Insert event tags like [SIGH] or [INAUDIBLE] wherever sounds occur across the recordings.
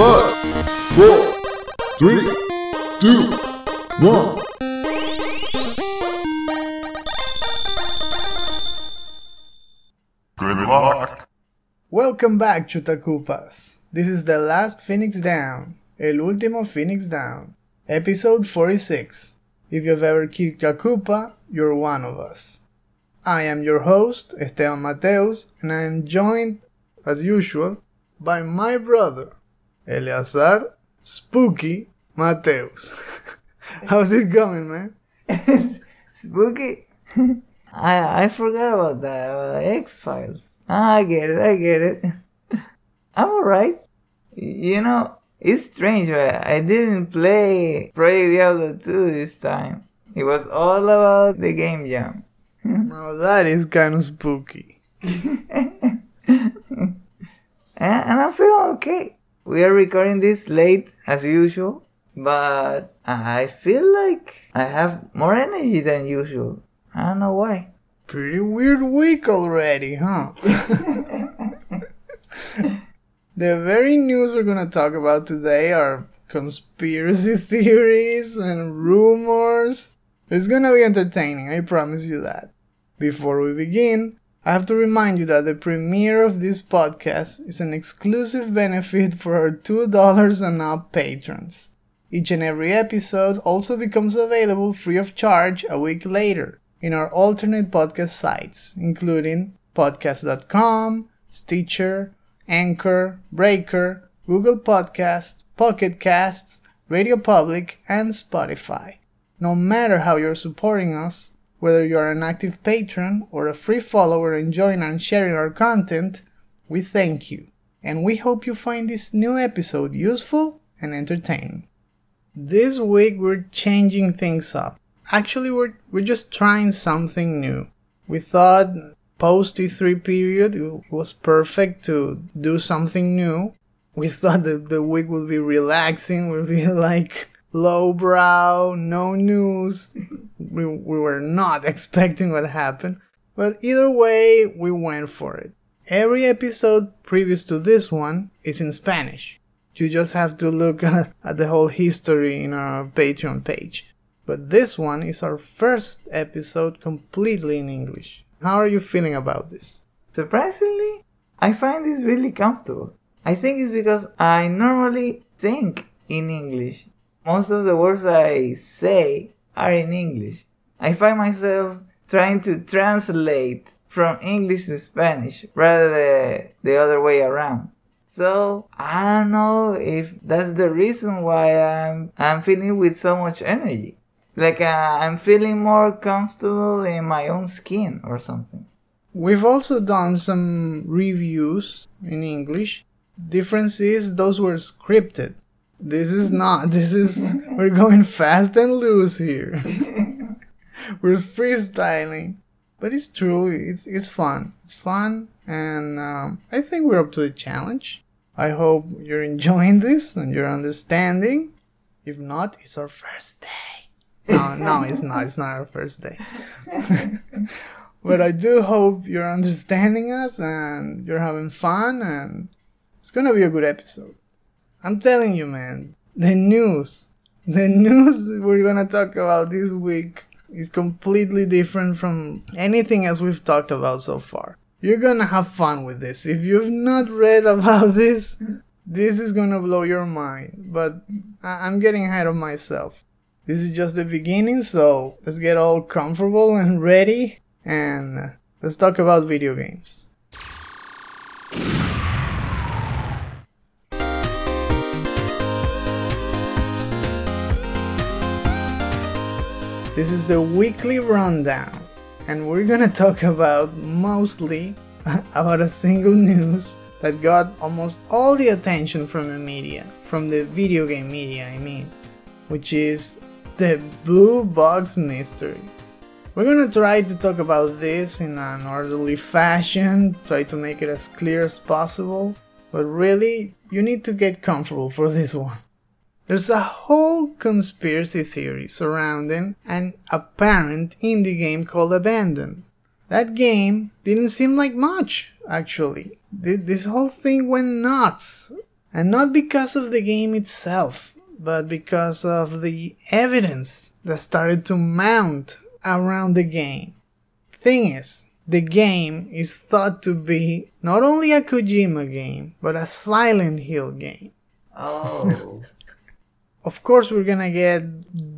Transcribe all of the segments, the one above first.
Five, four, three, two, one. Good luck. Welcome back, Chutakoopas. This is the last Phoenix Down, El Último Phoenix Down, episode 46. If you've ever kicked a Koopa, you're one of us. I am your host, Esteban Mateus, and I am joined, as usual, by my brother, Eleazar Spooky Mateus. [LAUGHS] How's it going, man? [LAUGHS] Spooky. [LAUGHS] I I forgot about that uh, X Files. I get it. I get it. I'm alright. You know, it's strange. Right? I didn't play Project Diablo 2 this time. It was all about the game jam. Now that is kind of spooky. and, and I feel okay. We are recording this late as usual, but I feel like I have more energy than usual. I don't know why. Pretty weird week already, huh? [LAUGHS] the very news we're gonna talk about today are conspiracy [LAUGHS] theories and rumors. It's gonna be entertaining, I promise you that. Before we begin, I have to remind you that the premiere of this podcast is an exclusive benefit for our $2 and up patrons. Each and every episode also becomes available free of charge a week later in our alternate podcast sites, including podcast.com, Stitcher, Anchor, Breaker, Google Podcast, Pocket Casts, Radio Public, and Spotify. No matter how you're supporting us, whether you're an active patron or a free follower enjoying and sharing our content, we thank you, and we hope you find this new episode useful and entertaining. This week we're changing things up. Actually, we're, we're just trying something new. We thought post E3 period it was perfect to do something new. We [LAUGHS] thought that the week would be relaxing, would be like lowbrow, no news. [LAUGHS] We, we were not [LAUGHS] expecting what happened. But either way, we went for it. Every episode previous to this one is in Spanish. You just have to look at, [LAUGHS] at the whole history in our Patreon page. But this one is our first episode completely in English. How are you feeling about this? Surprisingly, I find this really comfortable. I think it's because I normally think in English. Most of the words I say are in English. I find myself trying to translate from English to Spanish rather than the other way around. So I don't know if that's the reason why I'm I'm feeling with so much energy. Like uh, I'm feeling more comfortable in my own skin or something. We've also done some reviews in English. Difference is those were scripted. This is not. This is we're going fast and loose here. [LAUGHS] we're freestyling, but it's true. It's it's fun. It's fun, and um, I think we're up to the challenge. I hope you're enjoying this and you're understanding. If not, it's our first day. No, no, it's not. It's not our first day. [LAUGHS] but I do hope you're understanding us and you're having fun, and it's gonna be a good episode. I'm telling you, man, the news, the [LAUGHS] news we're gonna talk about this week is completely different from anything else we've talked about so far. You're gonna have fun with this. If you've not read about [LAUGHS] this, this is gonna blow your mind. But I- I'm getting ahead of myself. This is just the beginning, so let's get all comfortable and ready and let's talk about video games. This is the weekly rundown, and we're gonna talk about mostly [LAUGHS] about a single news that got almost all the attention from the media, from the video game media, I mean, which is the Blue Box Mystery. We're gonna try to talk about this in an orderly fashion, try to make it as clear as possible, but really, you need to get comfortable for this [LAUGHS] one. There's a whole conspiracy theory surrounding an apparent indie game called Abandon. That game didn't seem like much, actually. Th- This whole thing went nuts. And not because of the game itself, but because of the evidence that started to mount around the game. Thing is, the game is thought to be not only a Kojima game, but a Silent Hill game. Oh. [LAUGHS] Of course, we're gonna get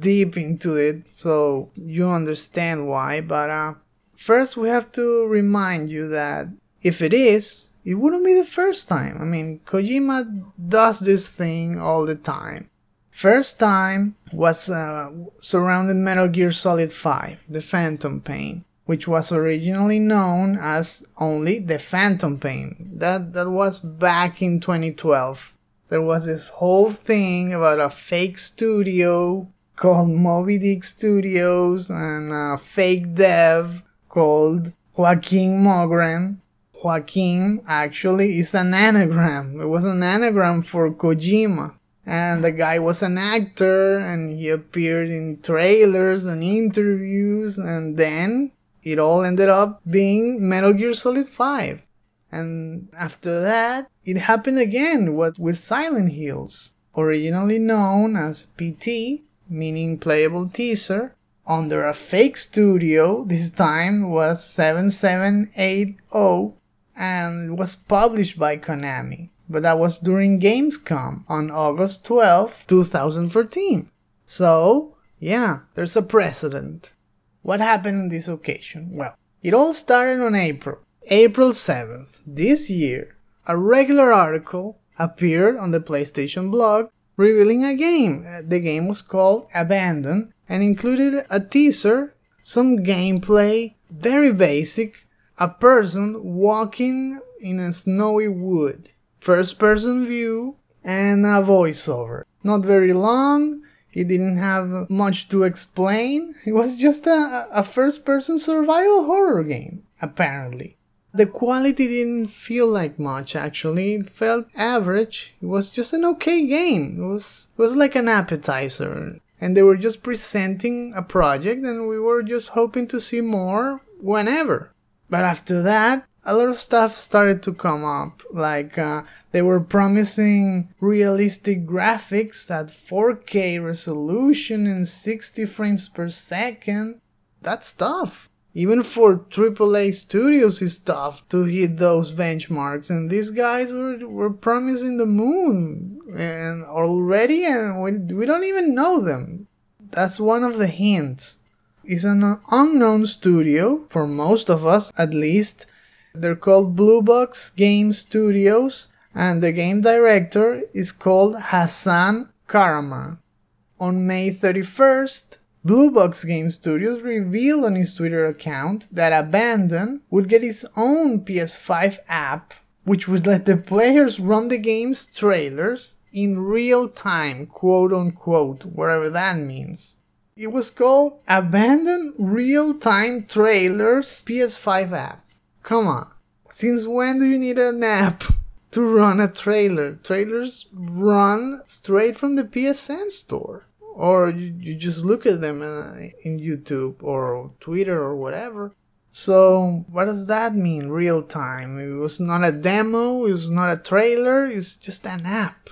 deep into it so you understand why, but uh, first we have to remind you that if it is, it wouldn't be the first time. I mean, Kojima does this thing all the time. First time was uh, surrounding Metal Gear Solid 5, The Phantom Pain, which was originally known as only The Phantom Pain. That that was back in 2012 there was this whole thing about a fake studio called Moby Dick Studios and a fake dev called Joakim Mogren. Joakim actually is an anagram. It was an anagram for Kojima. And the guy was an actor and he appeared in trailers and interviews and then it all ended up being Metal Gear Solid 5. And after that, it happened again what with Silent Hills, originally known as PT, meaning playable teaser, under a fake studio. This time was 7780 and was published by Konami. But that was during Gamescom on August 12, 2014. So, yeah, there's a precedent. What happened on this occasion? Well, it all started on April. April 7th, this year, a regular article appeared on the PlayStation blog revealing a game. Uh, the game was called Abandon and included a teaser, some gameplay, very basic, a person walking in a snowy wood, first person view, and a voiceover. Not very long, it didn't have much to explain. [LAUGHS] It was just a, a first person survival horror game, apparently. The quality didn't feel like much actually. It felt average. It was just an okay game. It was it was like an appetizer. And they were just presenting a project and we were just hoping to see more whenever. But after that, a lot of stuff started to come up. Like uh, they were promising realistic graphics at 4K resolution and 60 frames per second. That stuff even for AAA studios, it's tough to hit those benchmarks. And these guys were, were promising the moon and already, and we, we don't even know them. That's one of the hints. It's an unknown studio, for most of us at least. They're called Blue Box Game Studios, and the game director is called Hassan Kahraman. On May 31st, Blue Box Game Studios revealed on his Twitter account that Abandon would get its own PS5 app, which would let the players run the game's trailers in real time, quote unquote, whatever that means. It was called Abandon Real Time Trailers PS5 app. Come on. Since when do you need an app [LAUGHS] to run a trailer? Trailers run straight from the PSN store or you, you just look at them uh, in YouTube or Twitter or whatever. So what does that mean? Real time? It was not a demo. It was not a trailer. It's just an app.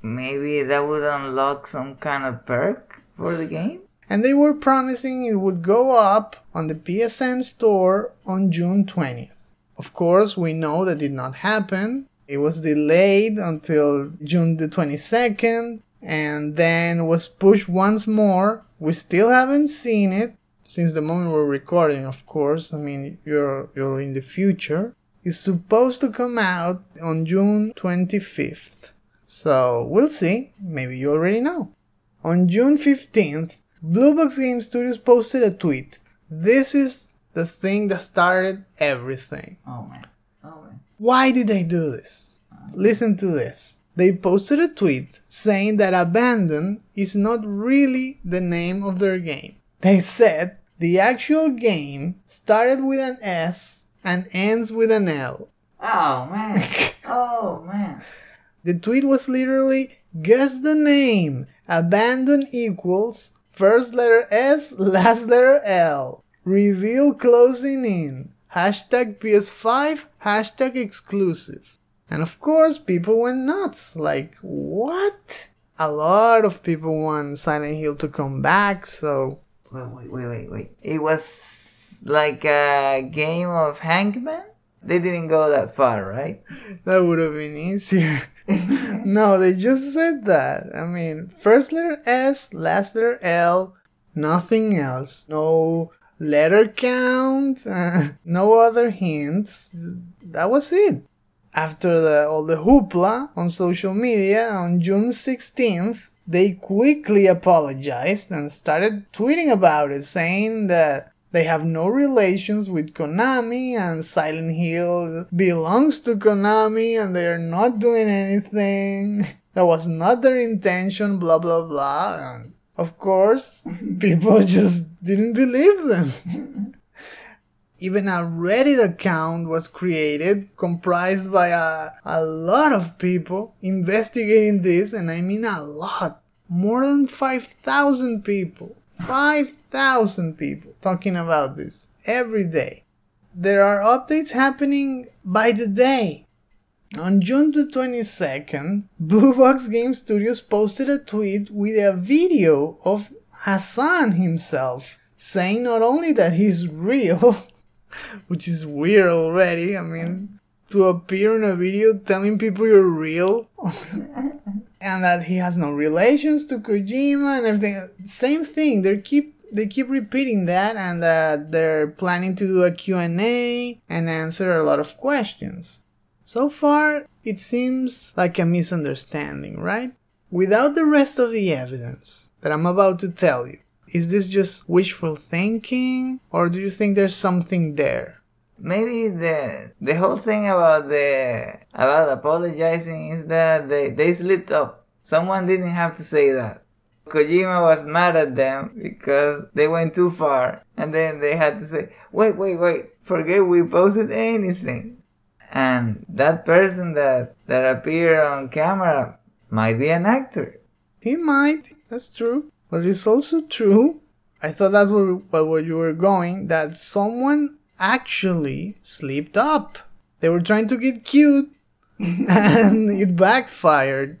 Maybe that would unlock some kind of perk for the game. And they were promising it would go up on the PSN store on June 20th. Of course, we know that did not happen. It was delayed until June the 22nd and then was pushed once more. We still haven't seen it since the moment we're recording, of course. I mean, you're you're in the future. It's supposed to come out on June 25th. So, we'll see. Maybe you already know. On June 15th, Blue Box Game Studios posted a tweet. This is the thing that started everything. Oh man. Oh man. Why did they do this? Uh, Listen to this they posted a tweet saying that Abandon is not really the name of their game. They said the actual game started with an S and ends with an L. Oh man. [LAUGHS] oh man. The tweet was literally guess the name. Abandon equals first letter S, last letter L. Reveal closing in. Hashtag PS5, hashtag exclusive. And of course, people went nuts. Like, what? A lot of people want Silent Hill to come back, so. Wait, wait, wait, wait, wait. It was like a game of hangman? They didn't go that far, right? That would have been easier. [LAUGHS] no, they just said that. I mean, first letter S, last letter L, nothing else. No letter count, uh, [LAUGHS] no other hints. That was it. After the, all the hoopla on social media on June 16th, they quickly apologized and started tweeting about it, saying that they have no relations with Konami and Silent Hill belongs to Konami and they are not doing anything. [LAUGHS] That was not their intention, blah blah blah. And of course, [LAUGHS] people just didn't believe them. [LAUGHS] Even a Reddit account was created, comprised by a, a lot of people investigating this, and I mean a lot. More than 5,000 people. 5,000 people talking about this every day. There are updates happening by the day. On June the 22nd, Blue Box Game Studios posted a tweet with a video of Hassan himself saying not only that he's real, [LAUGHS] [LAUGHS] which is weird already, I mean, to appear in a video telling people you're real, [LAUGHS] and that he has no relations to Kojima and everything. Same thing. They keep they keep repeating that, and that they're planning to do a Q&A and answer a lot of questions. So far, it seems like a misunderstanding, right? Without the rest of the evidence that I'm about to tell you, is this just wishful thinking, or do you think there's something there? Maybe the the whole thing about the about apologizing is that they, they slipped up. Someone didn't have to say that. Kojima was mad at them because they went too far, and then they had to say, "Wait, wait, wait! Forget we posted anything." And that person that that appeared on camera might be an actor. He might. That's true. But it's also true. I thought that's where, where you were going. That someone actually slipped up. They were trying to get cute, [LAUGHS] and it backfired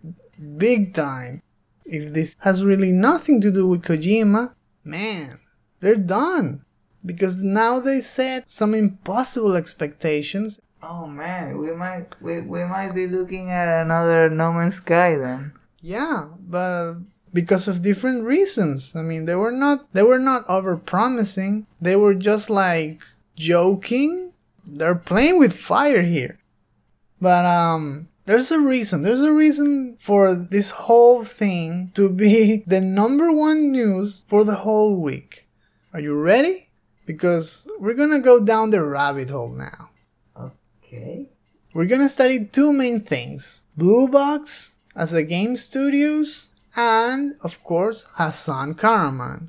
big time. If this has really nothing to do with Kojima, man, they're done. Because now they set some impossible expectations. Oh man, we might we, we might be looking at another No Man's Sky then. Yeah, but because of different reasons. I mean, they were not they were not over promising. They were just like joking. They're playing with fire here. But um there's a reason. There's a reason for this whole thing to be [LAUGHS] the number one news for the whole week. Are you ready? Because we're gonna go down the rabbit hole now. Okay. We're gonna study two main things Blue Box as a game studios, and of course, Hassan Kahraman.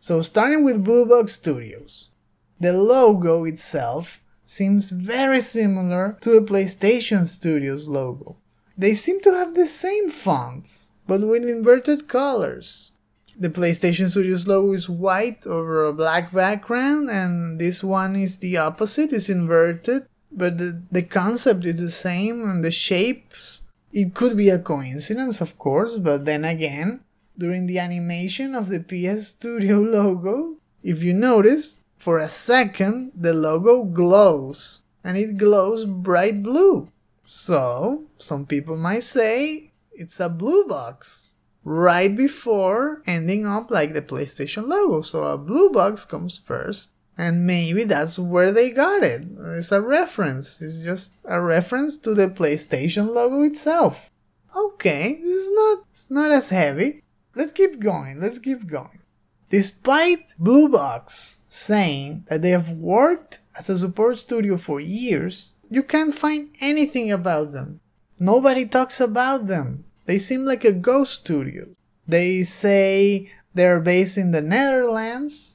So, starting with Blue Box Studios. The logo itself seems very similar to the PlayStation Studios logo. They seem to have the same fonts, but with inverted colors. The PlayStation Studios logo is white over a black background, and this one is the opposite, it's inverted, but the, the concept is the same and the shapes. It could be a coincidence, of course, but then again, during the animation of the PS Studio [LAUGHS] logo, if you notice, for a second, the logo glows, and it glows bright blue. So, some people might say it's a blue box right before ending up like the PlayStation logo. So, a blue box comes first, and maybe that's where they got it. It's a reference, it's just a reference to the PlayStation logo itself. Okay, this is not, it's not as heavy. Let's keep going, let's keep going. Despite Blue Box saying that they have worked as a support studio for years, you can't find anything about them. Nobody talks about them. They seem like a ghost studio. They say they're based in the Netherlands,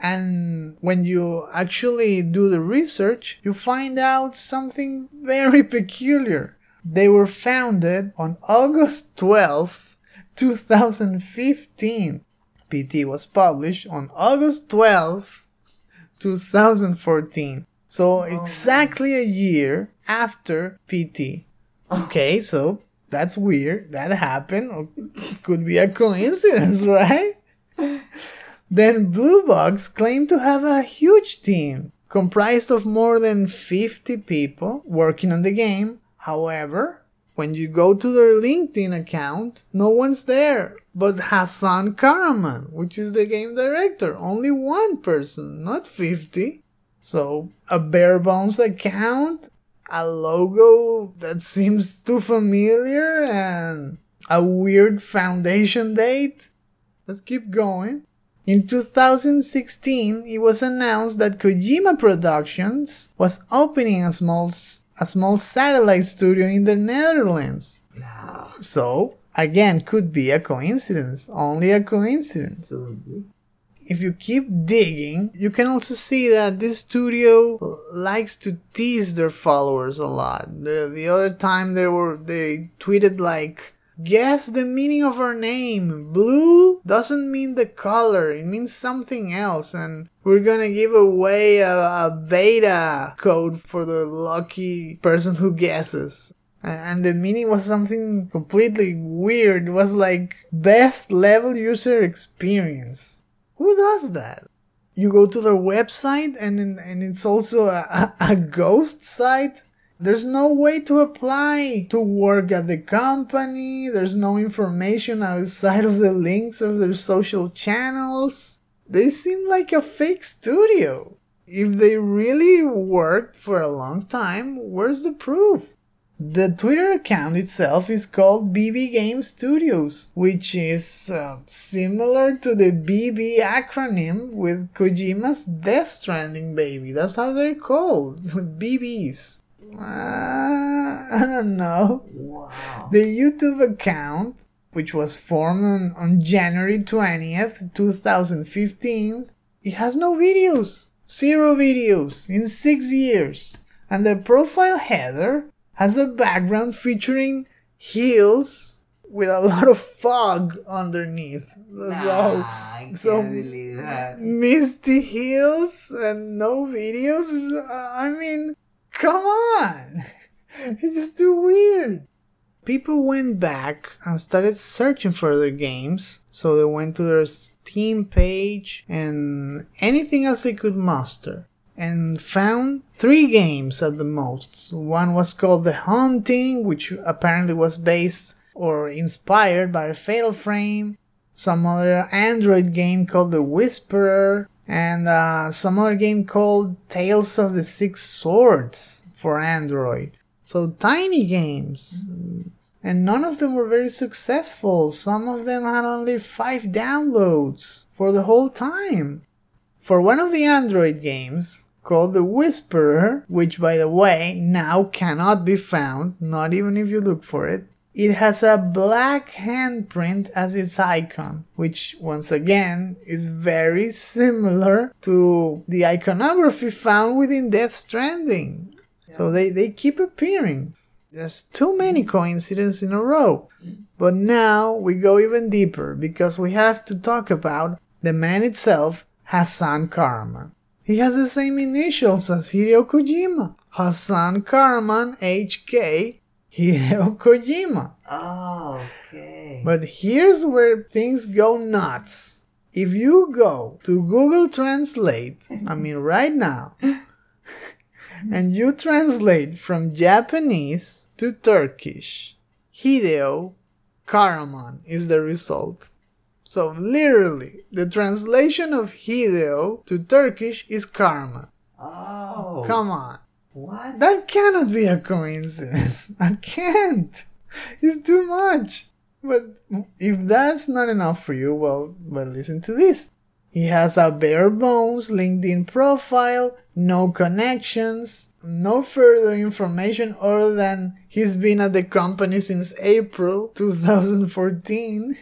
and when you actually do the research, you find out something very peculiar. They were founded on August 12th, 2015. PT was published on August 12th, 2014. So oh, exactly a year after PT. Okay, so that's weird. That happened. Could be a coincidence, [LAUGHS] right? Then Blue Box claimed to have a huge team comprised of more than 50 people working on the game. However, when you go to their LinkedIn account, no one's there but Hassan Kahraman, which is the game director. Only one person, not 50. So, a bare bones account, a logo that [LAUGHS] seems too familiar, and a weird foundation date. Let's keep going. In 2016, it was announced that Kojima Productions was opening a small a small satellite studio in the Netherlands. No. So, again, could be a coincidence, only a coincidence. If you keep digging, you can also see that this studio likes to tease their followers a lot. The, the other time they were they tweeted like Guess the meaning of our name. Blue doesn't mean the color, it means something else, and we're gonna give away a, a beta code for the lucky person who guesses. And the meaning was something completely weird. It was like best level user experience. Who does that? You go to their website and and it's also a, a, a ghost site. There's no way to apply to work at the company. There's no information outside of the links of their social channels. They seem like a fake studio. If they really worked for a long time, where's the proof? The Twitter account itself is called BB Game Studios, which is uh, similar to the BB acronym with Kojima's Death Stranding baby. That's how they're called. [LAUGHS] BBs. Uh, I don't know. Wow. The YouTube account, which was formed on, on January 20th, 2015, it has no videos. Zero videos in six years. And the profile header has a background featuring hills with a lot of fog underneath. So, Nah, I can't so- believe that. misty hills and no videos uh, I mean, come on. [LAUGHS] It's just too weird. People went back and started searching for their games. So they went to their Steam page and anything else they could muster. And found three games at the most. One was called The Haunting, which apparently was based or inspired by Fatal Frame some other Android game called The Whisperer, and uh, some other game called Tales of the Six Swords for Android. So tiny games. And none of them were very successful. Some of them had only five downloads for the whole time. For one of the Android games, called The Whisperer, which by the way now cannot be found, not even if you look for it, it has a black handprint as its icon, which once again is very similar to the iconography found within Death Stranding. So they, they keep appearing. There's too many coincidences in a row. But now we go even deeper because we have to talk about the man itself, Hassan Kahraman. He has the same initials as Hideo Kojima. Hassan Kahraman HK Hideo [LAUGHS] Kojima. Oh, okay. But here's where things go nuts. If you go to Google Translate, I mean [LAUGHS] right now, and you translate from Japanese to Turkish, Hideo Kahraman is the result. So literally, the translation of Hideo to Turkish is Kahraman. oh, Come on. What? That cannot be a coincidence. [LAUGHS] That can't. It's too much. But if that's not enough for you, well, well, listen to this. He has a bare bones LinkedIn profile, no connections, no further information other than he's been at the company since April 2014.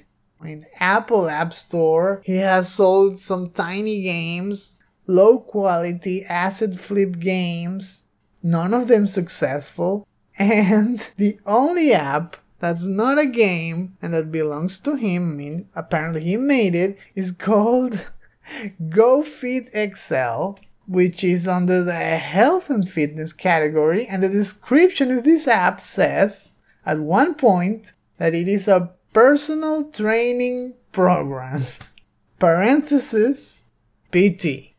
In Apple App Store, he has sold some tiny games, low quality asset flip games, none of them successful, [LAUGHS] and the only app that's not a game and that belongs to him, I mean, apparently he made it, is called [LAUGHS] GoFit XL, which is under the health and fitness category, and the description of this app says at one point that it is a personal training program. [LAUGHS] Parenthesis PT.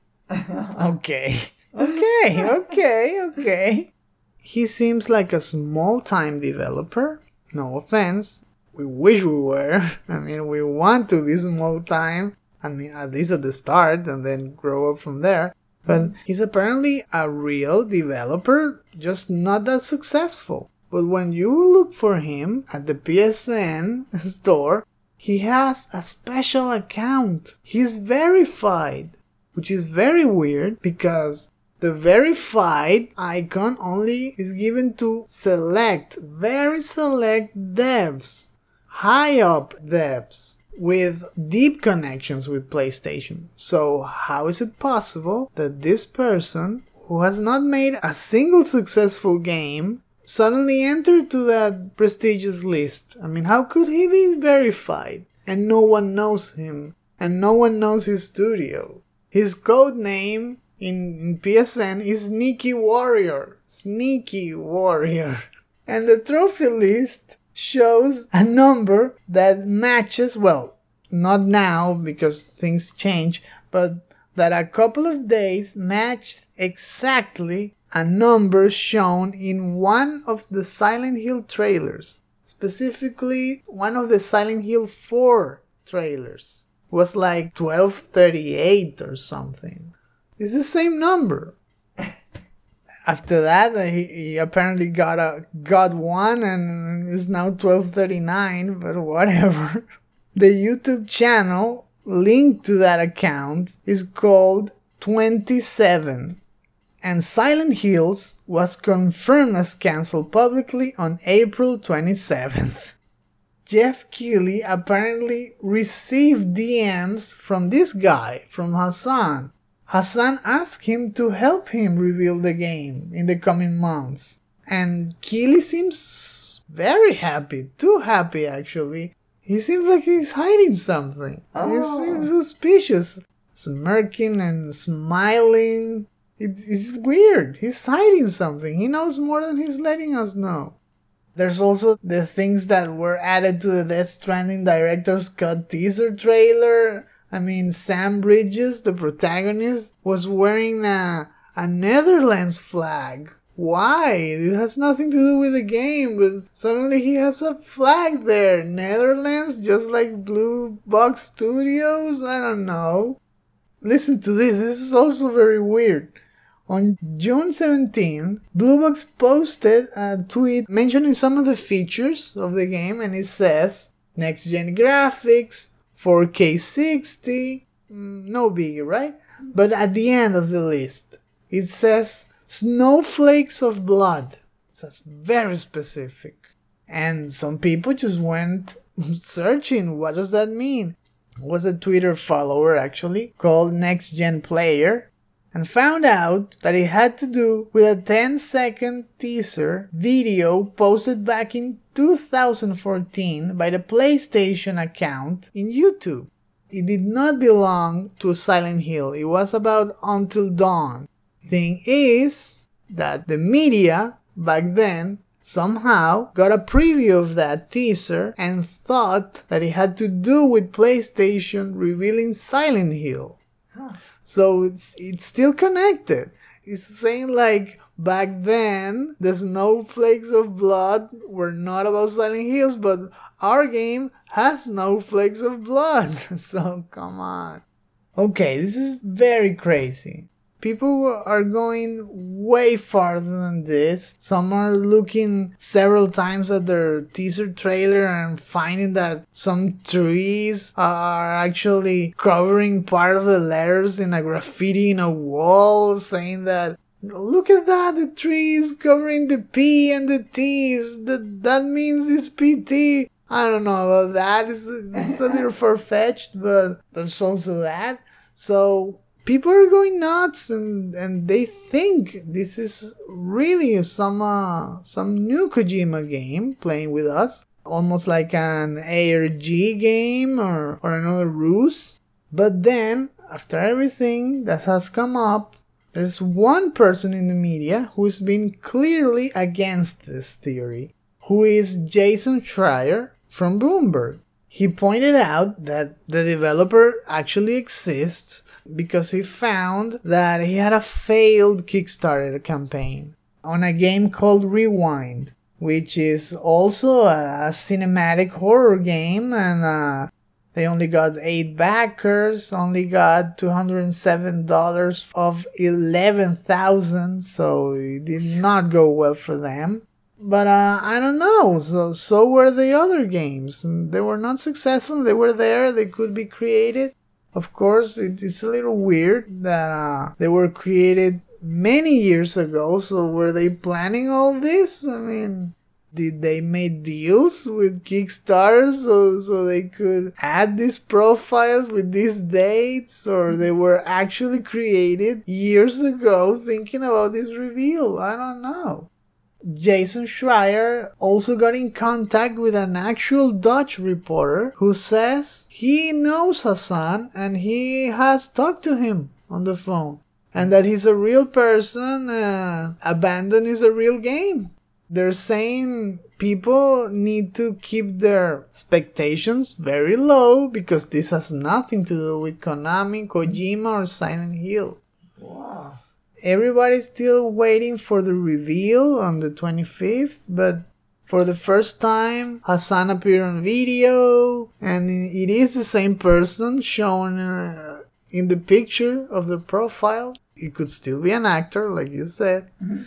Okay. Okay, okay, okay. He seems like a small time developer. No offense. We wish we were. [LAUGHS] I mean, we want to be small time. I mean, at least at the start and then grow up from there. But he's apparently a real developer, just not that successful. But when you look for him at the PSN [LAUGHS] store, he has a special account. He's verified, which is very weird because the verified icon only is given to select, very select devs, high up devs with deep connections with PlayStation. So, how is it possible that this person who has not made a single successful game suddenly entered to that prestigious list. I mean, how could he be verified? And no one knows him, and no one knows his studio. His code name in, in PSN is Sneaky Warrior. Sneaky Warrior. [LAUGHS] And the trophy list shows a number that matches, well, not now because things change, but that a couple of days matched exactly a number shown in one of the Silent Hill trailers. Specifically, one of the Silent Hill 4 trailers was like 1238 or something. It's the same number. After that, uh, he, he apparently got a got one and is now 1239, but whatever. [LAUGHS] The YouTube channel linked to that account is called 27 and Silent Hills was confirmed as cancelled publicly on April 27th. [LAUGHS] Geoff Keighley apparently received DMs from this guy, from Hassan. Hassan asked him to help him reveal the game in the coming months. And Keighley seems very happy, too happy actually. He seems like he's hiding something. Oh. He seems suspicious, smirking and smiling. It's, it's weird. He's hiding something. He knows more than he's letting us know. There's also the things that were added to the Death Stranding director's cut teaser trailer. I mean, Sam Bridges, the protagonist, was wearing a, a Netherlands flag. Why? It has nothing to do with the game, but suddenly he has a flag there. Netherlands, just like Blue Box Studios? I don't know. Listen to this, this is also very weird. On June 17, Bluebox posted a tweet mentioning some of the features of the game and it says next gen graphics, 4K 60, mm, no biggie, right? But at the end of the list, it says snowflakes of blood. That's very specific. And some people just went [LAUGHS] searching what does that mean? Was a Twitter follower actually called Next Gen Player and found out that it had to do with a 10 second teaser video posted back in 2014 by the PlayStation account in YouTube. It did not belong to Silent Hill, it was about Until Dawn. Thing is that the media back then somehow got a preview of that teaser and thought that it had to do with PlayStation revealing Silent Hill. So it's it's still connected. It's saying like back then the snowflakes of blood were not about Silent Hills, but our game has snowflakes of blood. [LAUGHS] so come on. Okay, this is very crazy. People are going way farther than this. Some are looking several times at their teaser trailer and finding that some trees are actually covering part of the letters in a graffiti in a wall saying that Look at that, the tree is covering the P and the T's. That that means it's PT. I don't know about that. It's, it's a little [LAUGHS] far fetched, but there's also that. So people are going nuts and, and they think this is really some uh, some new Kojima game playing with us, almost like an ARG game or, or another ruse. But then, after everything that has come up, there's one person in the media who's been clearly against this theory. who is Jason Schreier from Bloomberg. He pointed out that the developer actually exists because he found that he had a failed Kickstarter campaign on a game called Rewind, which is also a, cinematic horror game and uh, they only got eight backers, only got $207 of 11,000, so it did not go well for them. But uh, I don't know. So so were the other games. They were not successful. They were there. They could be created. Of course, it's a little weird that uh, they were created many years ago. So were they planning all this? I mean, did they make deals with Kickstarter so, so they could add these profiles with these dates or they were actually created years ago thinking about this reveal? I don't know. Jason Schreier also got in contact with an actual Dutch reporter who says he knows Hassan and he has talked to him on the phone and that he's a real person. Uh, Abandon is a real game. They're saying people need to keep their expectations very low because this has nothing to do with Konami, Kojima, or Silent Hill. Everybody's still waiting for the reveal on the 25th, but for the first time, Hassan appeared on video, and it is the same person shown uh, in the picture of the profile. It could still be an actor, like you said. Mm-hmm.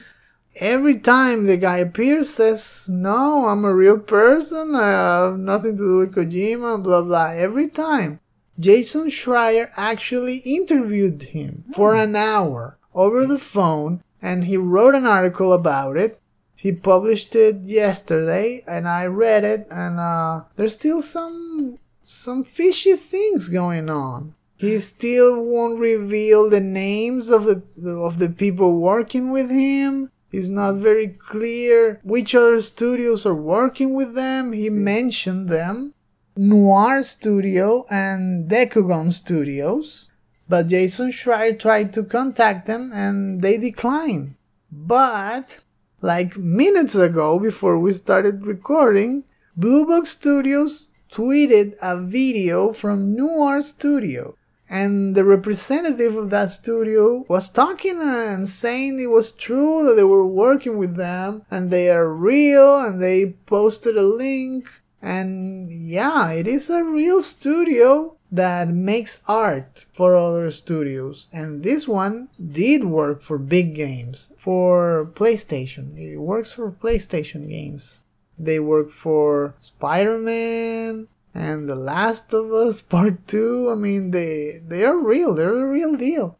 Every time the guy appears says no i'm a real person. I have nothing to do with kojima blah blah every time. Jason schreier actually interviewed him for an hour over the phone and he wrote an article about it he published it yesterday and i read it and uh, there's still some some fishy things going on he still won't reveal the names of the of the people working with him it's not very clear which other studios are working with them. He mentioned them Noir Studio and Decagon Studios. But Jason Schreier tried to contact them and they declined. But, like minutes ago, before we started recording, Blue Box Studios tweeted a video from Noir Studio. And the representative of that studio was talking and saying it was true that they were working with them and they are real and they posted a link. And yeah it is a real studio that makes art for other studios. And this one did work for big games. For playstation. It works for playstation games. They work for spider-man and The Last of Us [LAUGHS] Part 2, I mean, they, they are real, they're a real deal.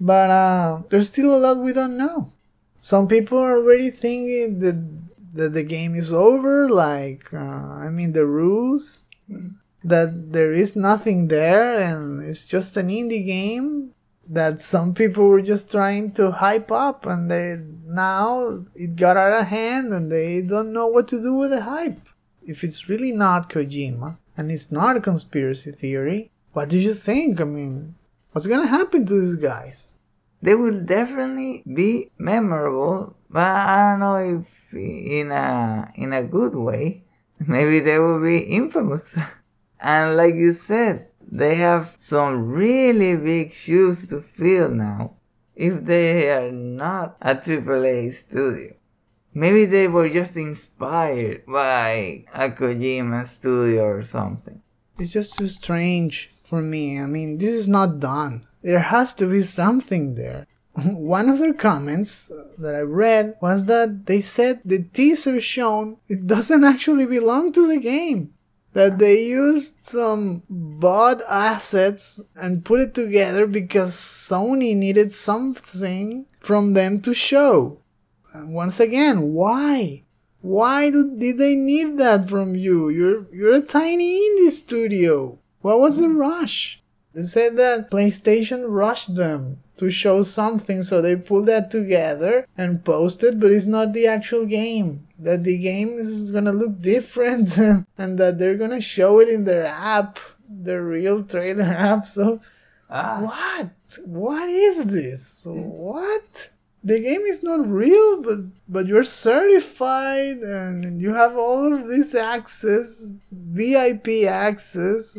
But uh, there's still a lot we don't know. Some people are already thinking that, that the game is over, like, uh, I mean, the rules, that there is nothing there and it's just an indie game that some people were just trying to hype up and they now it got out of hand and they don't know what to do with the hype if it's really not Kojima and it's not a conspiracy theory, what do you think? I mean, what's gonna happen to these guys? They will definitely be memorable, but I don't know if in a in a good way. [LAUGHS] Maybe they will be infamous. [LAUGHS] and like you said, they have some really big shoes to fill now if they are not a AAA studio. Maybe they were just inspired by a Kojima studio or something. It's just too strange for me. I mean, this is not done. There has to be something there. [LAUGHS] One of their comments that I read was that they said the teaser shown it doesn't actually belong to the game. That they used some bought assets and put it together because Sony needed something from them to show once again, why? Why do, did they need that from you? You're you're a tiny indie studio. What was the rush? They said that PlayStation rushed them to show something, so they pulled that together and posted, but it's not the actual game. That the game is gonna look different [LAUGHS] and that they're gonna show it in their app, their real trailer [LAUGHS] app. So, ah. what? What is this? What? the game is not real, but but you're certified and you have all of this access, VIP access.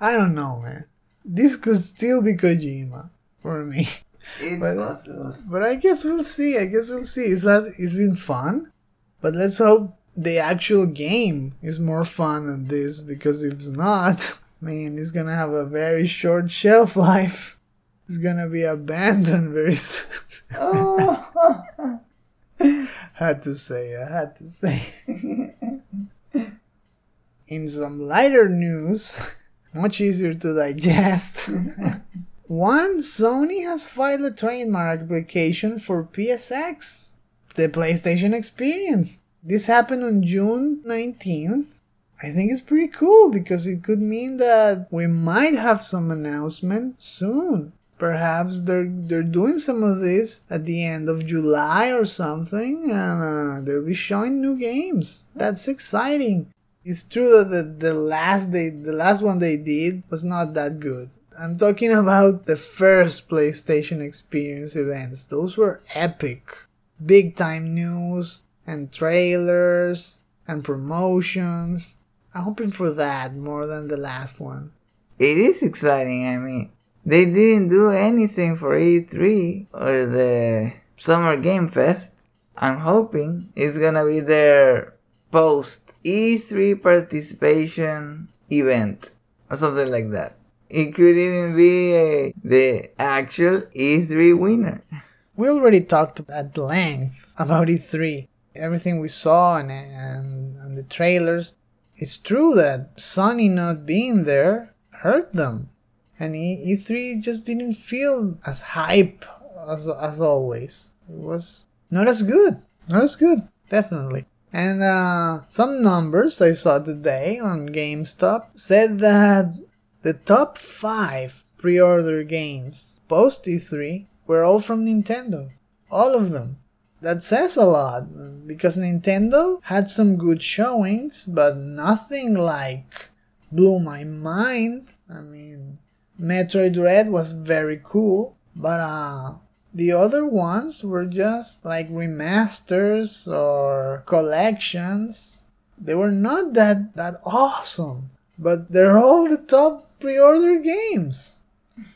I don't know, man. This could still be Kojima for me. [LAUGHS] But- possible. But I guess we'll see. I guess we'll see. It's it's been fun, but let's hope the actual game is more fun than this. Because if it's not, [LAUGHS] man, it's gonna have a very short shelf life. It's gonna be abandoned very soon. Oh. [LAUGHS] [LAUGHS] had to say. I had to say. In some lighter news, much easier to digest. One, Sony has filed a trademark application for PSX, the PlayStation Experience. This happened on June 19th. I think it's pretty cool because it could mean that we might have some announcement soon. Perhaps they're they're doing some of this at the end of July or something, and uh, they'll be showing new games. That's exciting. It's true that the, the last they the last one they did was not that good. I'm talking [LAUGHS] about the first PlayStation Experience events. Those were epic. Big time news and trailers and promotions. I'm hoping for that more than the last one. It is exciting. I mean, they didn't do anything for E3 or the Summer Game Fest. I'm hoping it's gonna be their post E3 participation event or something like that. It could even be uh, the actual E3 winner. [LAUGHS] We already talked at length about E3, everything we saw and, and, and the trailers. It's true that Sony not being there hurt them, and E- E3 just didn't feel as hype as, as always. It was not as good, not as good, definitely. And uh, some numbers I saw today on GameStop said that the top five pre-order games post E3 were all from Nintendo. All of them. That says a lot because Nintendo had some good showings, but nothing like blew my mind. I mean, Metroid Dread was very cool, but uh the other ones were just like remasters or collections. They were not that that awesome, but they're all the top pre-order games.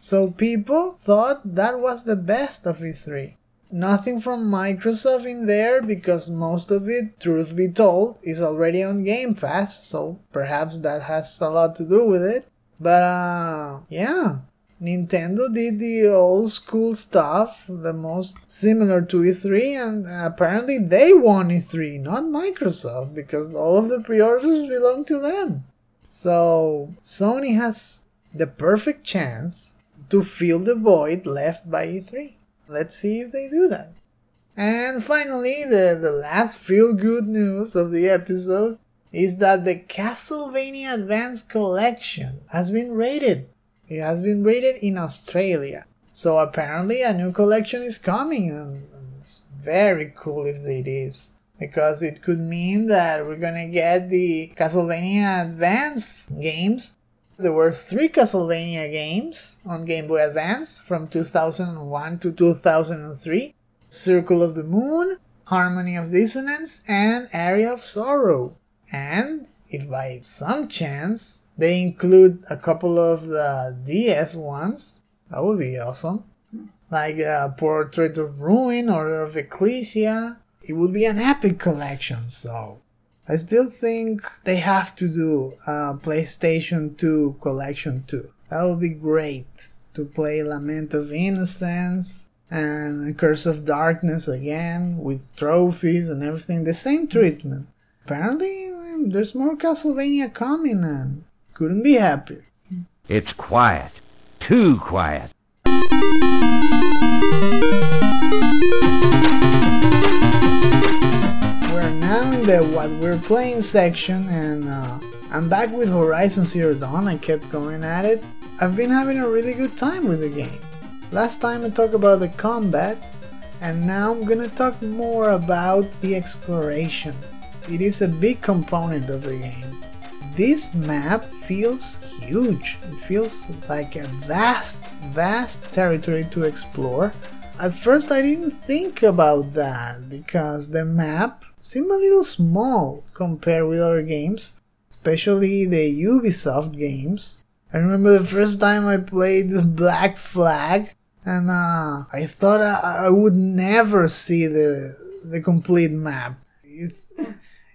So people thought that was the best of E3. Nothing from Microsoft in there because most of it, truth be told, is already on Game Pass, so perhaps that has a lot to do with it. But uh yeah, Nintendo did the old school stuff, the most similar to E3, and apparently they won E3, not Microsoft, because all of the pre-orders belong to them. So Sony has the perfect chance to fill the void left by E3. Let's see if they do that. And finally, the, the last feel good news of the episode is that the Castlevania Advance Collection has been rated. It has been rated in Australia. So apparently a new collection is coming and it's very cool if it is. Because it could mean that we're gonna get the Castlevania Advance games there were three Castlevania games on Game Boy Advance from 2001 to 2003 Circle of the Moon, Harmony of Dissonance, and Aria of Sorrow. And if by some chance they include a couple of the DS ones, that would be awesome. Like uh, Portrait of Ruin or of Ecclesia, it would be an epic collection, so I still think they have to do a PlayStation 2 collection too. That would be great to play Lament of Innocence and Curse of Darkness again with trophies and everything. The same treatment. Apparently, um, there's more Castlevania coming and couldn't be happier. It's quiet. Too quiet. We're now in the what we're playing section, and uh, I'm back with Horizon Zero Dawn. I kept going at it. I've been having a really good time with the game. Last time I talked about the combat, and now I'm gonna talk more about the exploration. It is a big component of the game. This map feels huge. It feels like a vast, vast territory to explore. At first, I didn't think about that because the map seemed a little small compared with other games, especially the Ubisoft games. I remember the first time I played Black Flag, and uh, I thought I, I, would never see the the complete map. It's,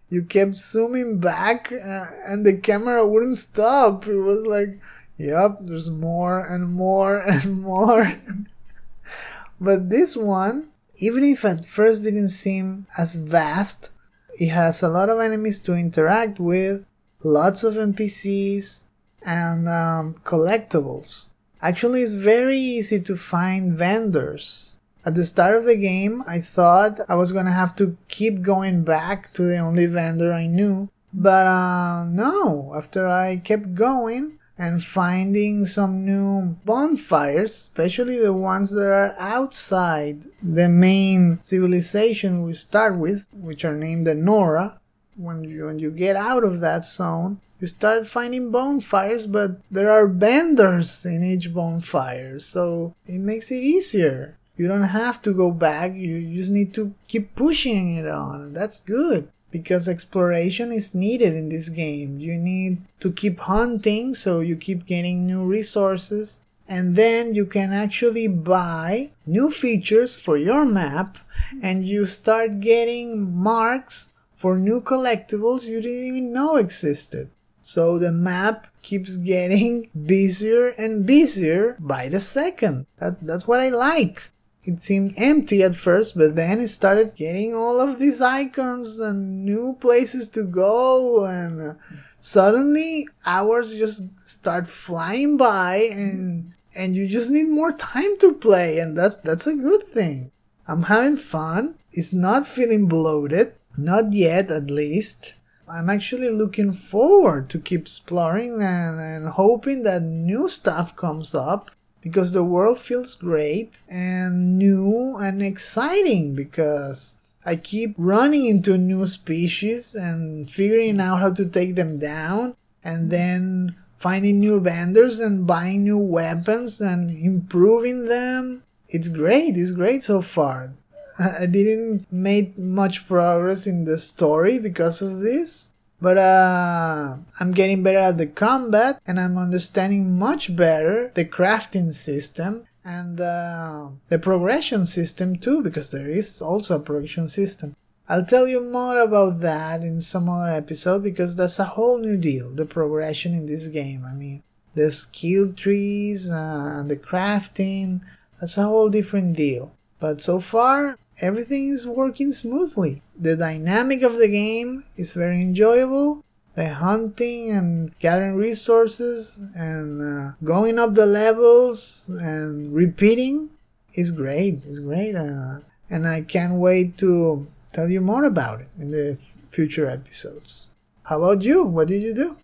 you kept zooming back, uh, and the camera wouldn't stop. It was like, "Yep, there's more and more [LAUGHS] and more." but this one, even if at first didn't seem as vast, it has a lot of enemies to interact with, lots of NPCs, and um, collectibles. Actually, it's very easy to find vendors. At the start of the game, I thought I was gonna have to keep going back to the only vendor I knew, but uh, no, after I kept going, and finding some new bonfires, especially the ones that are outside the main civilization we start with, which are named the Nora. When you, when you get out of that zone, you start finding bonfires, but there are benders in each bonfire, so it makes it easier. You don't have to go back, you just need to keep pushing it on. That's good because exploration is needed in this game. You need to keep hunting, so you keep getting new resources, and then you can actually buy new features for your map, and you start getting marks for new collectibles you didn't even know existed. So the map keeps getting [LAUGHS] busier and busier by the second. That, that's what I like it seemed empty at first, but then it started getting all of these icons and new places to go, and suddenly hours just start flying by, and and you just need more time to play, and that's that's a good thing. I'm having fun. It's not feeling bloated, not yet at least. I'm actually looking forward to keep exploring and, and hoping that new stuff comes up because the world feels great and new and exciting because I keep running into new species and figuring out how to take them down and then finding new vendors and buying new weapons and improving them. It's great, it's great so far. [LAUGHS] I didn't make much progress in the story because of this, but uh, I'm getting better at the combat and I'm understanding much better the crafting system and uh, the progression system too, because there is also a progression system. I'll tell you more about that in some other episode because that's a whole new deal, the progression in this game. I mean, the skill trees uh, and the crafting, that's a whole different deal. But so far, everything is working smoothly. The dynamic of the game is very enjoyable. The hunting and gathering resources and uh, going up the levels and repeating is great. It's great. Uh, and I can't wait to tell you more about it in the future episodes. How about you? What did you do?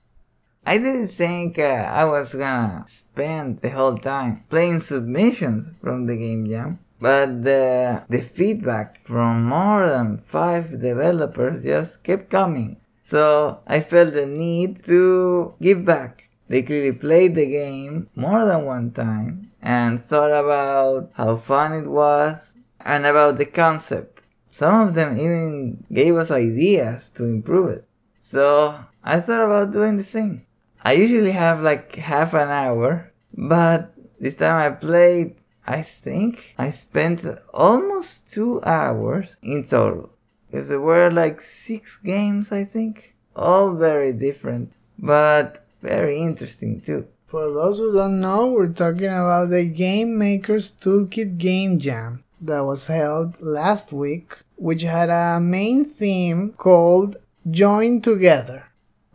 I didn't think uh, I was gonna spend the whole time playing submissions from the game jam. But the, the feedback from more than five developers just kept coming. So I felt the need to give back. They clearly played the game more than one time and thought about how fun it was and about the concept. Some of them even gave us ideas to improve it. So I thought about doing the same. I usually have like half an hour, but this time I played I think I spent almost two hours in total. Because there were like six games, I think. All very different, but very interesting too. For those who don't know, we're talking about the Game Maker's Toolkit Game Jam that was held last week, which had a main theme called Join Together.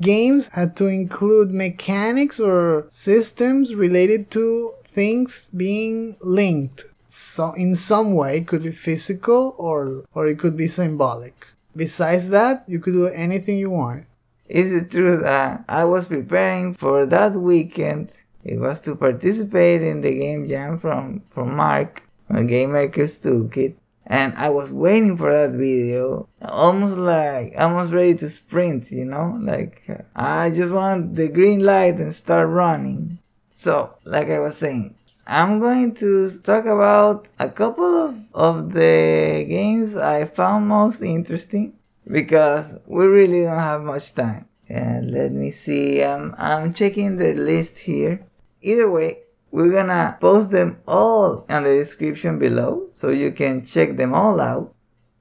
Games had to include mechanics or systems related to things being linked. So in some way it could be physical or or it could be symbolic. Besides that you could do anything you want. Is it true that i was preparing for that weekend? It was to participate in the game jam from from mark a game maker's toolkit and i was waiting for that video almost like almost ready to sprint you know? Like i just want the green light and start running so, like I was saying, I'm going to talk about a couple of, of the games I found most interesting because we really don't have much time. And let me see, um, I'm checking the list here. Either way, we're gonna post them all in the description below so you can check them all out.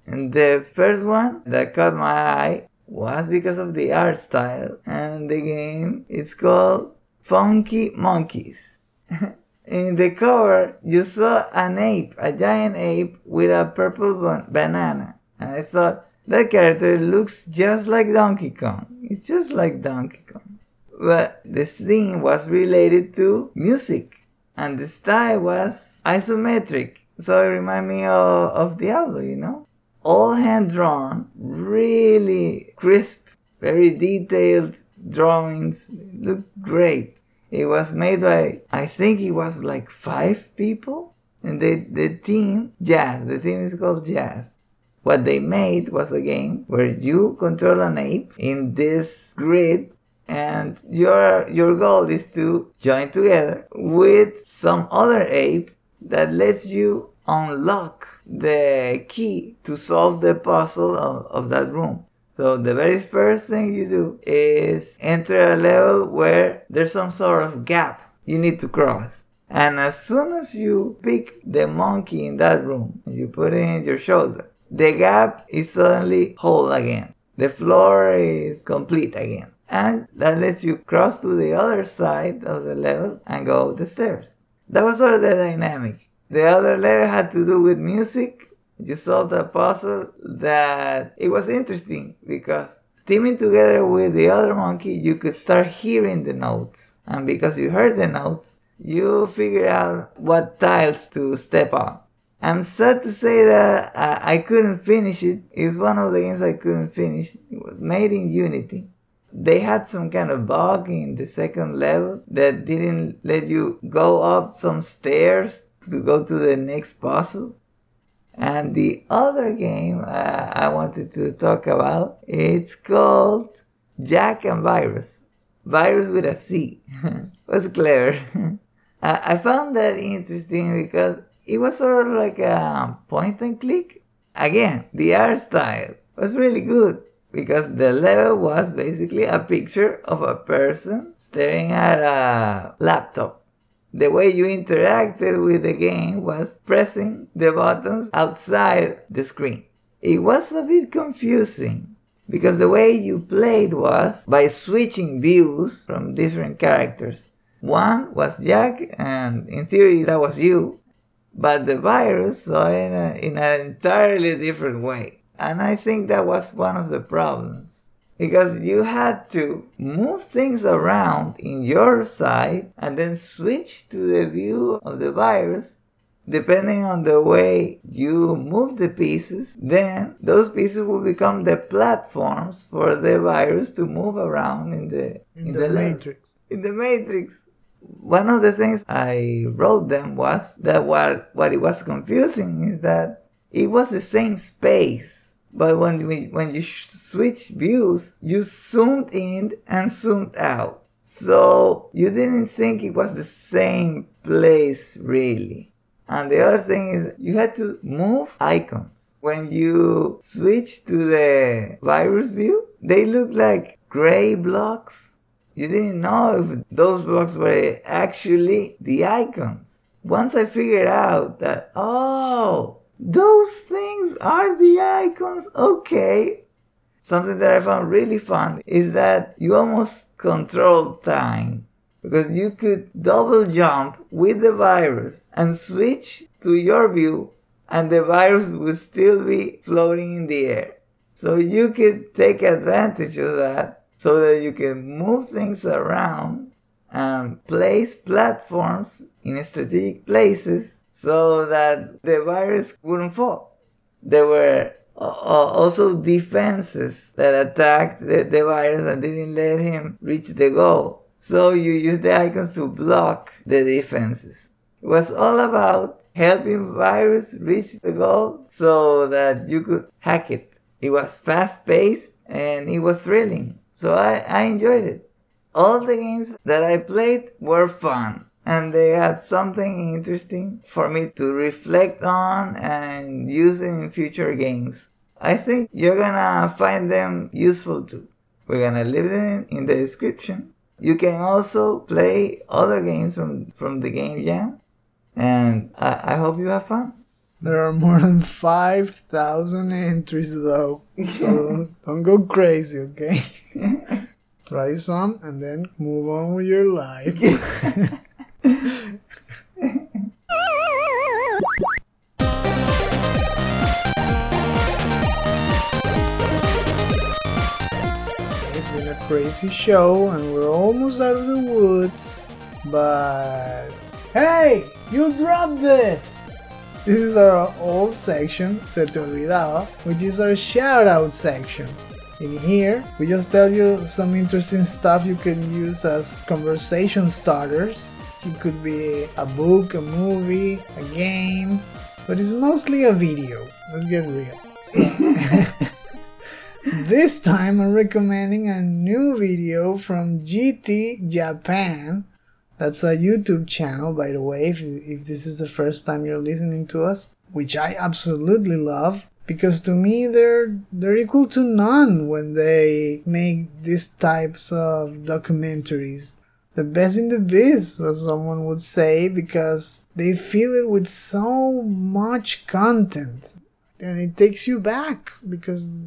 And the first one that caught my eye was because of the art style, and the game is called Funky Monkeys. [LAUGHS] In the cover, you saw an ape, a giant ape with a purple ban- banana. And I thought, that character looks just like Donkey Kong. It's just like Donkey Kong. But this thing was related to music. And the style was isometric. So it reminded me of, of Diablo, you know? All hand drawn, really crisp, very detailed drawings. Looked great. It was made by, I think it was like five people. And the, the team, Jazz, the team is called Jazz. What they made was a game where you control an ape in this grid and your your goal is to join together with some other ape that lets you unlock the key to solve the puzzle of, of that room. So the very first thing you do is enter a level where there's some sort of gap you need to cross. And as soon as you pick the monkey in that room, you put it in your shoulder, the gap is suddenly whole again. The floor is complete again. And that lets you cross to the other side of the level and go up the stairs. That was sort of the dynamic. The other level had to do with music you solved the puzzle that it was interesting because teaming together with the other monkey, you could start hearing the notes. And because you heard the notes, you figure out what tiles to step on. I'm sad to say that I, I couldn't finish it. It's one of the games I couldn't finish. It was made in Unity. They had some kind of bug in the second level that didn't let you go up some stairs to go to the next puzzle. And the other game uh, I wanted to talk about, it's called Jack and Virus. Virus with a C. [LAUGHS] was clever. [LAUGHS] I found that interesting because it was sort of like a point and click. Again, the art style was really good because the level was basically a picture of a person staring at a laptop the way you interacted with the game was pressing the buttons outside the screen. It was a bit confusing because the way you played was by switching views from different characters. One was Jack, and in theory that was you, but the virus saw it in, a, in an entirely different way. And I think that was one of the problems because you had to move things around in your side and then switch to the view of the virus depending on the way you move the pieces then those pieces will become the platforms for the virus to move around in the In, in the, the. Matrix. in the matrix one of the things i wrote them was that what what it was confusing is that it was the same space but when we, when you switch views, you zoomed in and zoomed out. So you didn't think it was the same place really. And the other thing is you had to move icons. When you switch to the virus view, they look like gray blocks. You didn't know if those blocks were actually the icons. Once I figured out that, oh, those things are the icons. Okay. Something that I found really fun is that you almost control time because you could double jump with the virus and switch to your view and the virus would still be floating in the air. So you could take advantage of that so that you can move things around and place platforms in strategic places so that the virus wouldn't fall. There were also defenses that attacked the, the virus and didn't let him reach the goal. So you use the icons to block the defenses. It was all about helping virus reach the goal so that you could hack it. It was fast paced and it was thrilling. So I, I enjoyed it. All the games that I played were fun and they had something interesting for me to reflect on and use in future games. I think you're gonna find them useful too. We're gonna leave it in the description. You can also play other games from, from the game jam, and I, I hope you have fun. There are more than 5,000 entries though. So [LAUGHS] don't go crazy, okay? [LAUGHS] Try some and then move on with your life. [LAUGHS] it's been a crazy show and we're almost out of the woods. But hey, you dropped this! This is our old section, Se Te Olvidaba, which is our shout out section. In here, we just tell you some interesting stuff you can use as conversation starters. It could be a book, a movie, a game, but it's mostly a video. Let's get real. So- [LAUGHS] this time I'm recommending a new video from GT Japan. That's a YouTube channel, by the way, if, if this is the first time you're listening to us, which I absolutely love. Because to me, they're they're equal to none when they make these types of documentaries. The best in the biz, as someone would say, because they fill it with so much content and it takes you back because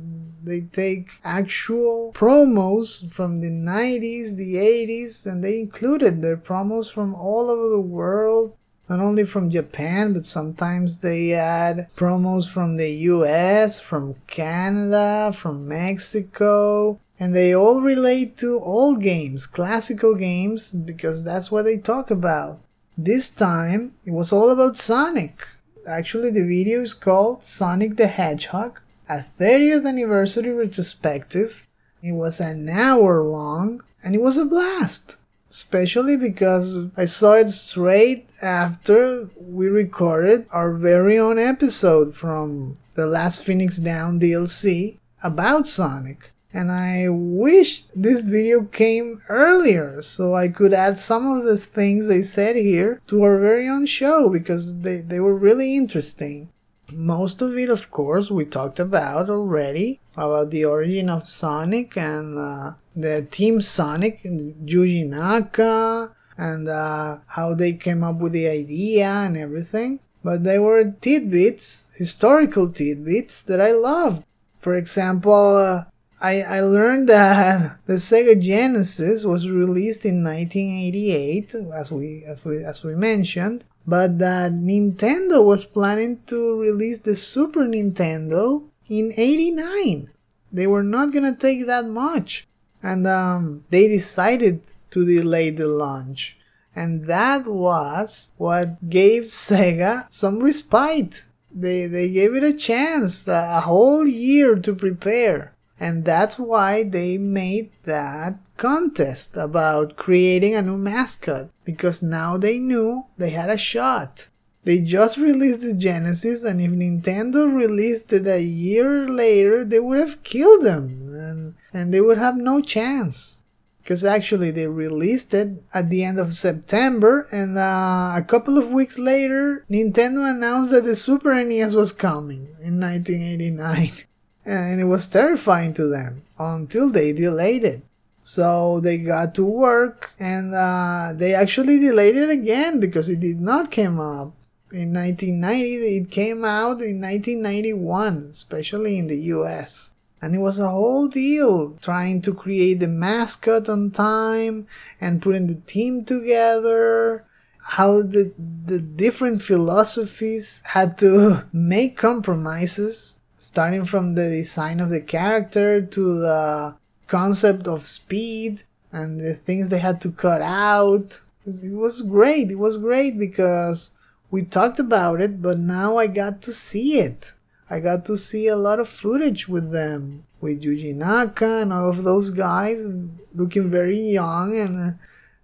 they take actual promos from the 90s, the 80s, and they included their promos from all over the world, not only from Japan, but sometimes they add promos from the US, from Canada, from Mexico. And they all relate to old games, classical games, because that's what they talk about. This time, it was all about Sonic. Actually, the video is called Sonic the Hedgehog, a 30th anniversary retrospective. It was an hour long and it was a blast. Especially because I saw it straight after we recorded our very own episode from the last Phoenix Down DLC about Sonic. And I wish this video came earlier so I could add some of the things they said here to our very own show because they, they were really interesting. Most of it, of course, we talked about already about the origin of Sonic and uh, the Team Sonic, Yuji Naka, and uh, how they came up with the idea and everything. But they were tidbits, historical tidbits that I loved. For example, uh, I, I learned that [LAUGHS] the Sega Genesis was released in 1988, as we, as we, as we mentioned, but that Nintendo was planning to release the Super Nintendo in 89. They were not gonna take that much, and um, they decided to delay the launch. And that was what gave Sega some respite. They, they gave it a chance, a whole year to prepare. And that's why they made that contest about creating a new mascot because now they knew they had a shot. They just released the Genesis, and if Nintendo released it a year later, they would have killed them and, and they would have no chance. Because actually, they released it at the end of September, and uh, a couple of weeks later, Nintendo announced that the Super NES was coming in 1989. [LAUGHS] and it was terrifying to them until they delayed it. So they got to work and uh, they actually delayed it again because it did not come up in 1990. It came out in 1991, especially in the US. And it was a whole deal trying to create the mascot on time and putting the team together how the, the different philosophies had to [LAUGHS] make compromises starting from the design of the character to the concept of speed and the things they had to cut out. It was great. It was great because we talked about it, but now I got to see it. I got to see a lot of footage with them, with Yuji Naka and all of those guys looking very young and uh,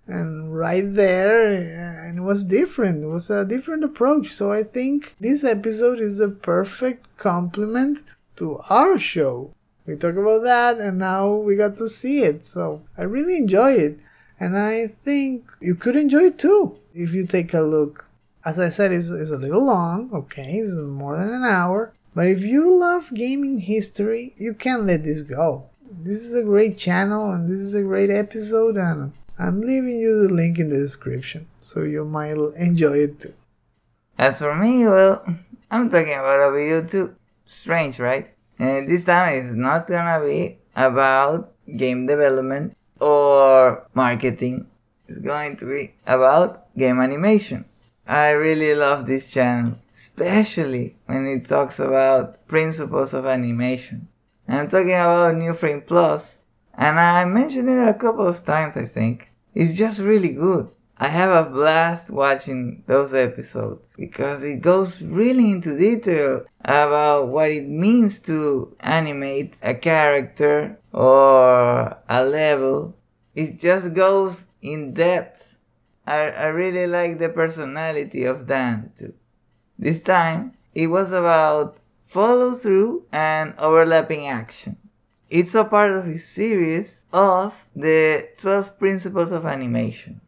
and right there and it was different it was a different approach so i think this episode is a perfect complement to our show we talk about that and now we got to see it so i really enjoy it And I think you could enjoy it too if you take a look. As I said, it's, it's a little long, okay, it's more than an hour. But if you love gaming history, you can't let this go. This is a great channel and this is a great episode, and I'm leaving you the link in the description so you might enjoy it too. As for me, well, I'm talking about a video too. Strange, right? And this time it's not gonna be about game development or marketing. It's going to be about game animation. I really love this channel, especially when it talks about principles of animation. I'm talking about New Frame Plus, and I mentioned it a couple of times, I think. It's just really good. I have a blast watching those episodes because it goes really into detail about what it means to animate a character or a level. It just goes in depth. I, I really like the personality of Dan too. This time it was about follow through and overlapping action. It's a part of his series of the 12 principles of animation.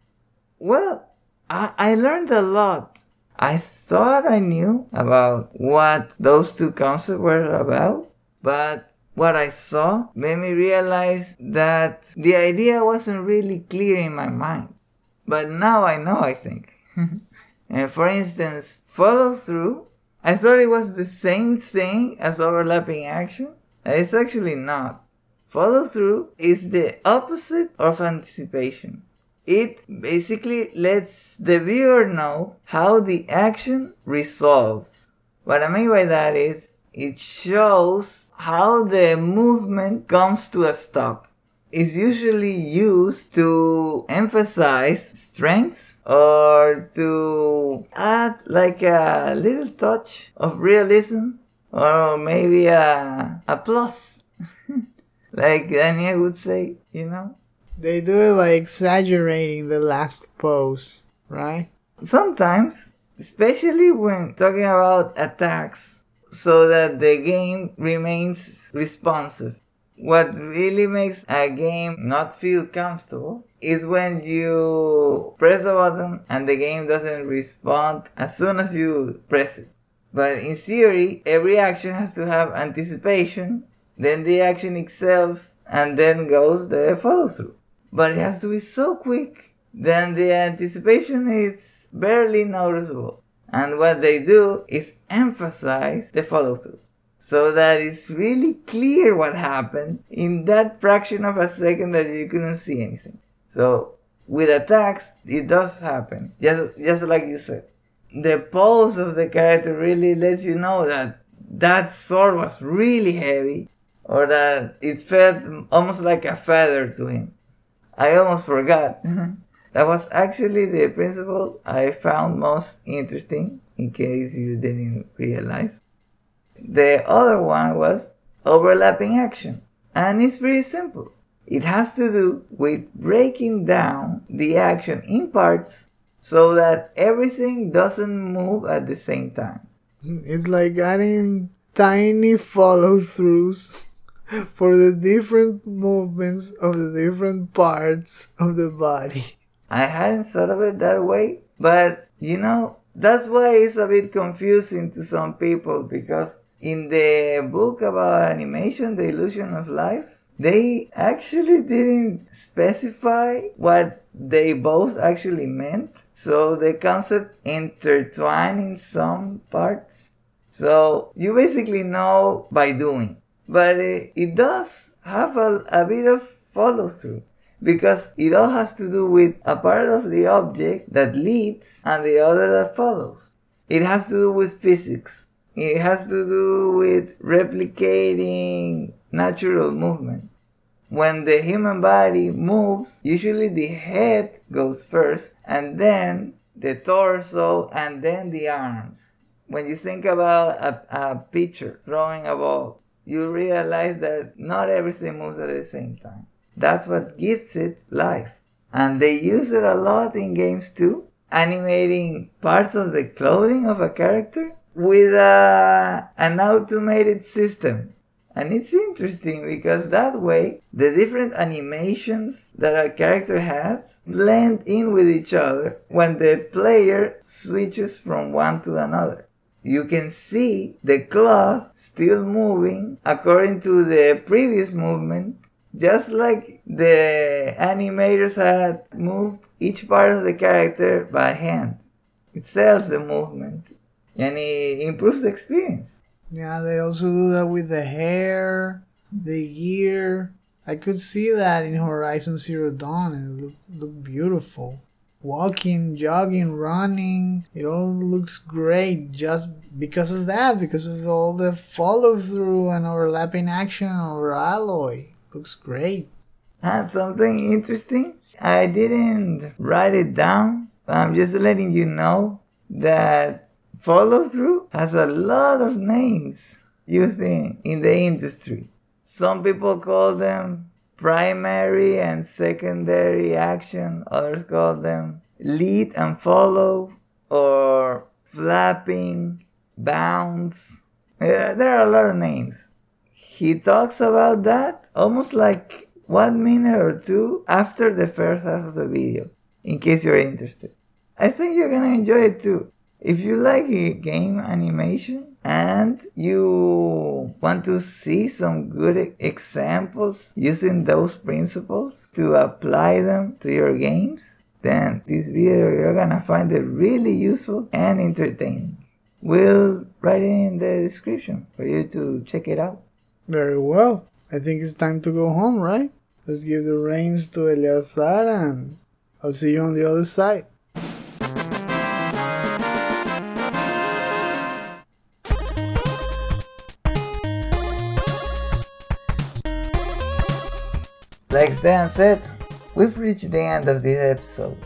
Well, I, I learned a lot. I thought I knew about what those two concepts were about, but what I saw made me realize that the idea wasn't really clear in my mind. But now I know, I think. [LAUGHS] and for instance, follow through, I thought it was the same thing as overlapping action. It's actually not. Follow through is the opposite of anticipation it basically lets the viewer know how the action resolves. What I mean by that is it shows how the movement comes to a stop. It's usually used to emphasize strength or to add like a little touch of realism or maybe a, a plus. [LAUGHS] like Daniel would say, you know? They do it by exaggerating the last pose, right? Sometimes, especially when talking about attacks, so that the game remains responsive. What really makes a game not feel comfortable is when you press a button and the game doesn't respond as soon as you press it. But in theory, every action has to have anticipation, then the action itself, and then goes the follow through but it has to be so quick then the anticipation is barely noticeable. And what they do is emphasize the follow through so that it's really clear what happened in that fraction of a second that you couldn't see anything. So with attacks, it does happen, just just like you said. The pose of the character really lets you know that that sword was really heavy, or that it felt almost like a feather to him. I almost forgot. [LAUGHS] that was actually the principle I found most interesting, in case you didn't realize. The other one was overlapping action, and it's pretty simple. It has to do with breaking down the action in parts so that everything doesn't move at the same time. It's like adding tiny follow throughs for the different movements of the different parts of the body. I hadn't thought of it that way, but you know, that's why it's a bit confusing to some people because in the book about animation, The Illusion of Life, they actually didn't specify what they both actually meant. So the concept intertwined in some parts. So you basically know by doing but it, it does have a, a bit of follow through because it all has to do with a part of the object that leads and the other that follows. It has to do with physics. It has to do with replicating natural movement. When the human body moves, usually the head goes first and then the torso and then the arms. When you think about a, a pitcher throwing a ball, you realize that not everything moves at the same time. That's what gives it life. And they use it a lot in games too, animating parts of the clothing of a character with a, an automated system. And it's interesting because that way the different animations that a character has blend in with each other when the player switches from one to another. You can see the cloth still moving according to the previous movement, just like the animators had moved each part of the character by hand. It sells the movement and it improves the experience. Yeah, they also do that with the hair, the gear. I could see that in Horizon Zero Dawn it looked, looked beautiful. Walking, jogging, running, it all looks great just because of that, because of all the follow through and overlapping action over Aloy. Looks great. And something interesting, I didn't write it down, but I'm just letting you know that follow through has a lot of names used in, in the industry. Some people call them primary and secondary action, others call them lead and follow, or flapping, bounce. There, there are a lot of names. He talks about that almost like one minute or two after the first half of the video, in case you're interested. I think you're gonna enjoy it too. If you like game animation and you want to see some good examples using those principles to apply them to your games, then this video you're gonna find it really useful and entertaining. We'll write it in the description for you to check it out. Very well. I think it's time to go home, right? Let's give the reins to Eleazar and I'll see you on the other side. Like Stan said, we've reached the end of this episode.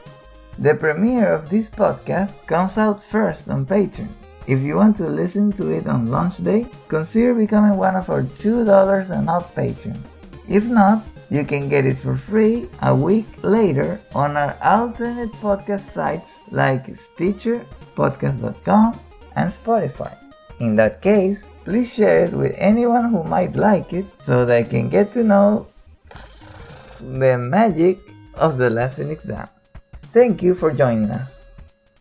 The premiere of this podcast comes out first on Patreon. If you want to listen to it on launch day, consider becoming one of our $2 and up patrons. If not, you can get it for free a week later on our alternate podcast sites like Stitcher, Podcast.com, and Spotify. In that case, please share it with anyone who might like it so they can get to know the magic of the last Phoenix Down. Thank you for joining us.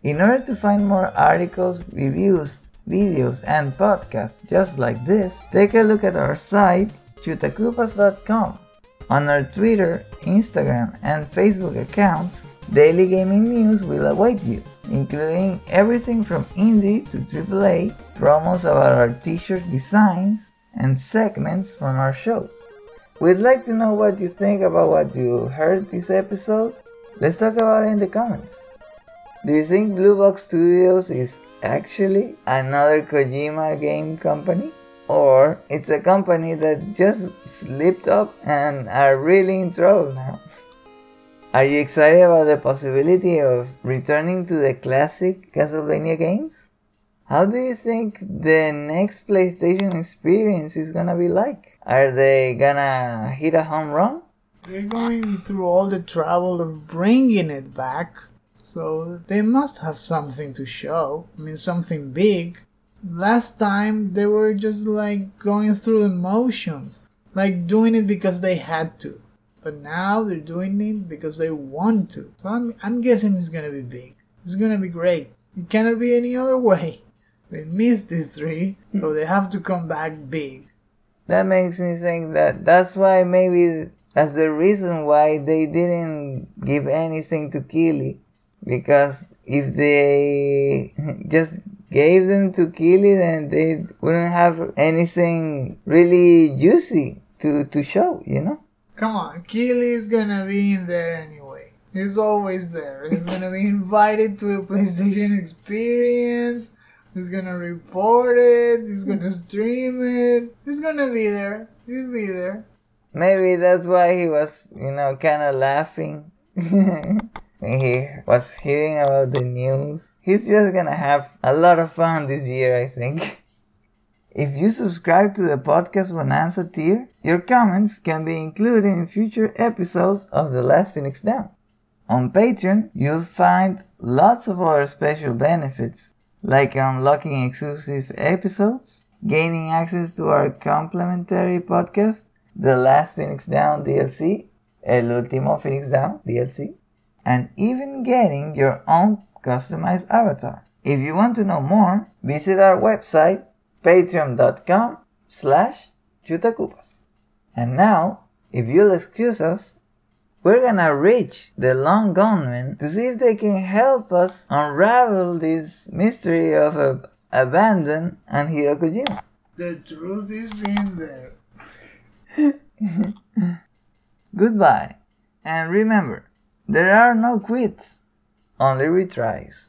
In order to find more articles, reviews, videos, and podcasts just like this, take a look at our site, chutakoopas.com. On our Twitter, Instagram, and Facebook accounts, daily gaming news will await you, including everything from indie to AAA, promos about our t-shirt designs, and segments from our shows. We'd like to know what you think about what you heard this episode. Let's talk about it in the comments. Do you think Blue Box Studios is actually another Kojima game company? Or it's a company that just slipped up and are really in trouble now? Are you excited about the possibility of returning to the classic Castlevania games? How do you think the next PlayStation experience is gonna be like? Are they gonna hit a home run? They're going through all the trouble of bringing it back, so they must have something to show. I mean, something big. Last time they were just like going through the motions, like doing it because they had to. But now they're doing it because they want to. So I'm, I'm guessing it's gonna be big. It's gonna be great. It cannot be any other way. They missed these three, so they have to come back big. That makes me think that that's why maybe that's the reason why they didn't give anything to Keighley. Because if they [LAUGHS] just gave them to Keighley, then they wouldn't have anything really juicy to, to show, you know? Come on, Keighley is gonna be in there anyway. He's always there. He's gonna be [LAUGHS] invited to the PlayStation experience. He's gonna report it. He's gonna stream it. He's gonna be there. He'll be there. Maybe that's why he was, you know, kind of laughing when [LAUGHS] he was hearing about the news. He's just gonna have a lot of fun this year, I think. [LAUGHS] If you subscribe to the Podcast Bonanza tier, your comments can be included in future episodes of The Last Phoenix Down. On Patreon, you'll find lots of other special benefits, like um, unlocking exclusive episodes, gaining access to our complimentary podcast, The Last Phoenix Down DLC, El Último Phoenix Down DLC, and even getting your own customized avatar. If you want to know more, visit our website patreon.com slash. And now, if you'll excuse us, we're gonna reach the Lone Gunmen to see if they can help us unravel this mystery of a abandon and Hideo Kojima. The truth is in there. [LAUGHS] Goodbye, and remember, there are no quits, only retries.